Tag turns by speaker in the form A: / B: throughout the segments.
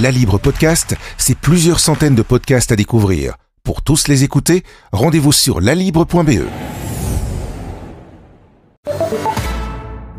A: La Libre Podcast, c'est plusieurs centaines de podcasts à découvrir. Pour tous les écouter, rendez-vous sur lalibre.be.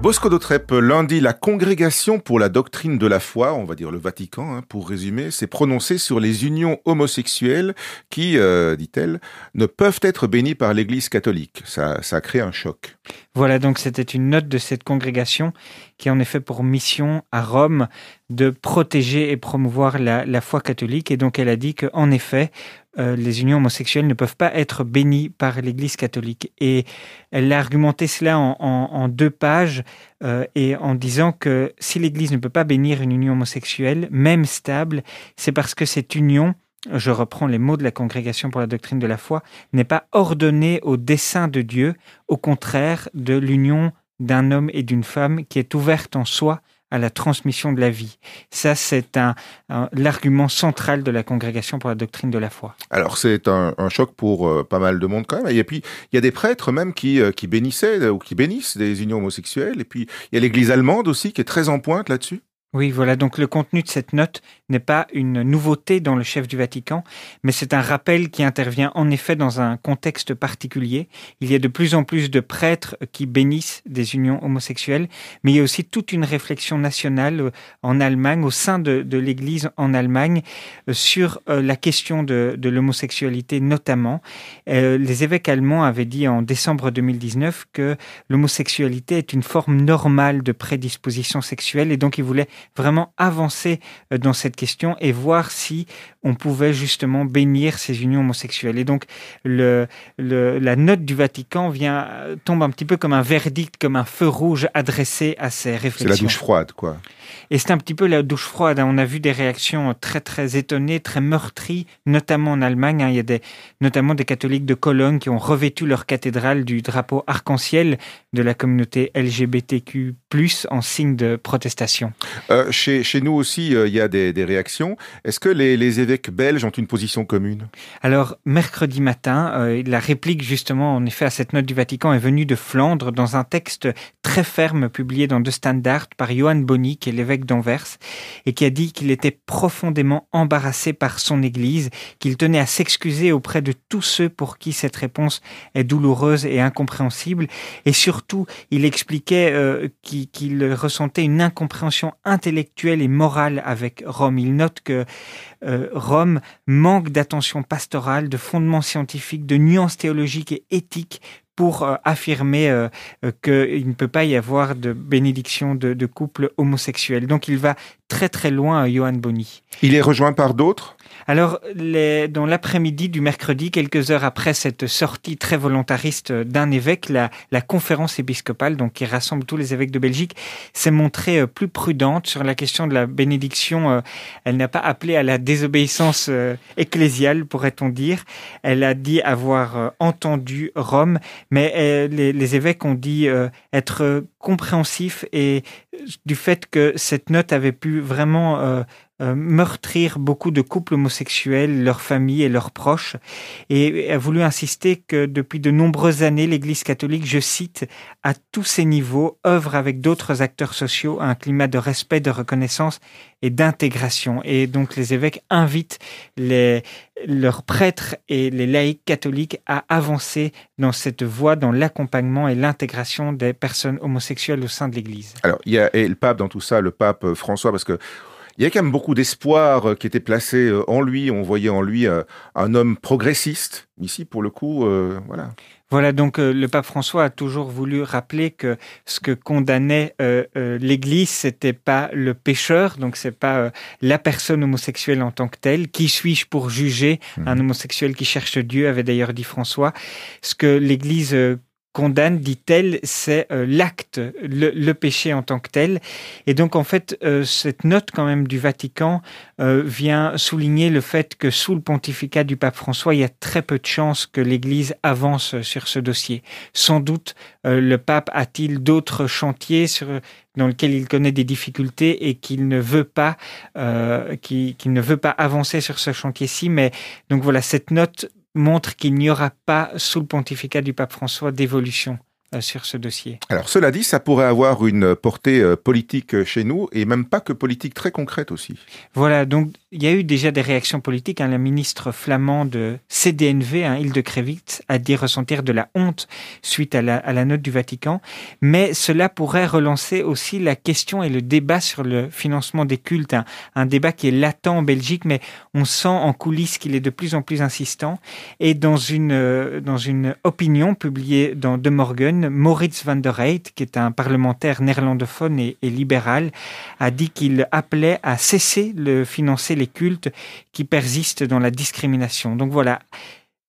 A: Bosco d'Otrep, lundi, la congrégation pour la doctrine de la foi, on va dire le Vatican, hein, pour résumer, s'est prononcée sur les unions homosexuelles qui, euh, dit-elle, ne peuvent être bénies par l'Église catholique. Ça, ça a créé un choc.
B: Voilà, donc c'était une note de cette congrégation qui a en effet pour mission à Rome de protéger et promouvoir la, foi catholique. Et donc elle a dit qu'en effet, euh, les unions homosexuelles ne peuvent pas être bénies par l'Église catholique. Et elle a argumenté cela en deux pages euh, et en disant que si l'Église ne peut pas bénir une union homosexuelle, même stable, c'est parce que cette union je reprends les mots de la Congrégation pour la doctrine de la foi, n'est pas ordonnée au dessein de Dieu, au contraire de l'union d'un homme et d'une femme qui est ouverte en soi à la transmission de la vie. Ça, c'est un, un- l'argument central de la Congrégation pour la doctrine de la foi.
A: Alors c'est un, un choc pour euh, pas mal de monde quand même. Et puis il y a des prêtres même qui, euh, qui bénissaient ou qui bénissent des unions homosexuelles. Et puis il y a l'Église allemande aussi qui est très en pointe là-dessus.
B: Oui, voilà, donc le contenu de cette note n'est pas une nouveauté dans le chef du Vatican, mais c'est un rappel qui intervient en effet dans un contexte particulier. Il y a de plus en plus de prêtres qui bénissent des unions homosexuelles, mais il y a aussi toute une réflexion nationale euh, en Allemagne, au sein de, l'Église en Allemagne, euh, sur euh, la question de, de l'homosexualité notamment. Les évêques allemands avaient dit en décembre 2019 que l'homosexualité est une forme normale de prédisposition sexuelle et donc ils voulaient vraiment avancer dans cette question et voir si on pouvait justement bénir ces unions homosexuelles. Et donc le, le- la note du Vatican vient tombe un petit peu comme un verdict, comme un feu rouge adressé à ces
A: C'est
B: réflexions.
A: la douche froide quoi.
B: Et c'est un petit peu la douche froide. hein. On a vu des réactions très très étonnées, très meurtries, notamment en Allemagne. hein. Il y a des, notamment des catholiques de Cologne qui ont revêtu leur cathédrale du drapeau arc-en-ciel de la communauté LGBTQ+, en signe de protestation.
A: Euh, chez, chez nous aussi euh, il y a des, des Est-ce que les, évêques belges ont une position commune?
B: Alors, mercredi matin, euh, la réplique justement, en effet, à cette note du Vatican est venue de Flandre dans un texte très ferme publié dans De Standard par Johann Bonny, qui est l'évêque d'Anvers, et qui a dit qu'il était profondément embarrassé par son Église, qu'il tenait à s'excuser auprès de tous ceux pour qui cette réponse est douloureuse et incompréhensible. Et surtout, il expliquait euh, qu'il ressentait une incompréhension intellectuelle et morale avec Rome. Il note que euh, Rome manque d'attention pastorale, de fondements scientifiques, de nuances théologiques et éthiques pour euh, affirmer euh, qu'il ne peut pas y avoir de bénédiction de, de couple homosexuel. Donc il va très très loin, Johann Bonny.
A: Il est rejoint par d'autres?
B: Alors, les, dans l'après-midi du mercredi, quelques heures après cette sortie très volontariste d'un évêque, la, la conférence épiscopale, donc qui rassemble tous les évêques de Belgique, s'est montrée euh, plus prudente sur la question de la bénédiction. Euh, Elle n'a pas appelé à la désobéissance euh, ecclésiale, pourrait-on dire. Elle a dit avoir entendu Rome, mais les, les évêques ont dit être compréhensifs et du fait que cette note avait pu vraiment euh, meurtrir beaucoup de couples homosexuels, leurs familles et leurs proches, et a voulu insister que depuis de nombreuses années, l'Église catholique, je cite, à tous ses niveaux, œuvre avec d'autres acteurs sociaux à un climat de respect, de reconnaissance et d'intégration. Et donc les évêques invitent les, leurs prêtres et les laïcs catholiques à avancer dans cette voie, dans l'accompagnement et l'intégration des personnes homosexuelles au sein de l'Église.
A: Alors, il y a et le pape dans tout ça, le pape euh, François, parce que il y a quand même beaucoup d'espoir euh, qui était placé euh, en lui. On voyait en lui euh, un homme progressiste. Ici, pour le coup, euh, voilà.
B: Voilà, donc euh, le pape François a toujours voulu rappeler que ce que condamnait euh, euh, l'Église, c'était pas le pécheur, donc c'est pas la personne homosexuelle en tant que telle. Qui suis-je pour juger un homosexuel qui cherche Dieu avait d'ailleurs dit François. Ce que l'Église condamne, dit-elle, c'est euh, l'acte, le, le péché en tant que tel. Et donc, en fait, euh, cette note quand même du Vatican euh, vient souligner le fait que sous le pontificat du pape François, il y a très peu de chances que l'Église avance sur ce dossier. Sans doute, euh, le pape a-t-il d'autres chantiers sur, dans lesquels il connaît des difficultés et qu'il ne veut pas, euh, qu'il qu'il ne veut pas avancer sur ce chantier-ci. Mais donc voilà, cette note montre qu'il n'y aura pas sous le pontificat du pape François d'évolution sur ce dossier.
A: Alors cela dit, ça pourrait avoir une portée politique chez nous et même pas que politique très concrète aussi.
B: Voilà, donc il y a eu déjà des réactions politiques. Hein. La ministre flamande CDNV, hein, Île de Crevitz, a dit ressentir de la honte suite à la, note du Vatican. Mais cela pourrait relancer aussi la question et le débat sur le financement des cultes. Un débat qui est latent en Belgique, mais on sent en coulisses qu'il est de plus en plus insistant. Et dans une, euh, dans une opinion publiée dans De Morgen, Maurits van der Reyt, qui est un parlementaire néerlandophone et, libéral, a dit qu'il appelait à cesser le financer les cultes qui persistent dans la discrimination. Donc voilà,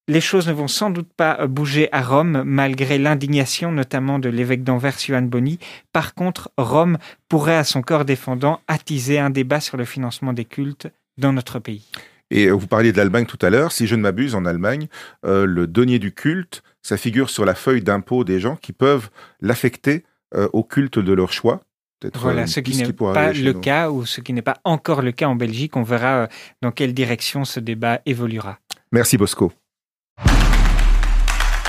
B: les choses ne vont sans doute pas bouger à Rome, malgré l'indignation notamment de l'évêque d'Anvers, Johan Boni. Par contre, Rome pourrait, à son corps défendant, attiser un débat sur le financement des cultes dans notre pays.
A: Et vous parliez de l'Allemagne tout à l'heure. Si je ne m'abuse, en Allemagne, euh, le denier du culte, ça figure sur la feuille d'impôt des gens qui peuvent l'affecter euh, au culte de leur choix.
B: Voilà, ce qui n'est pas le cas ou ce qui n'est pas encore le cas en Belgique. On verra euh, dans quelle direction ce débat évoluera.
A: Merci Bosco.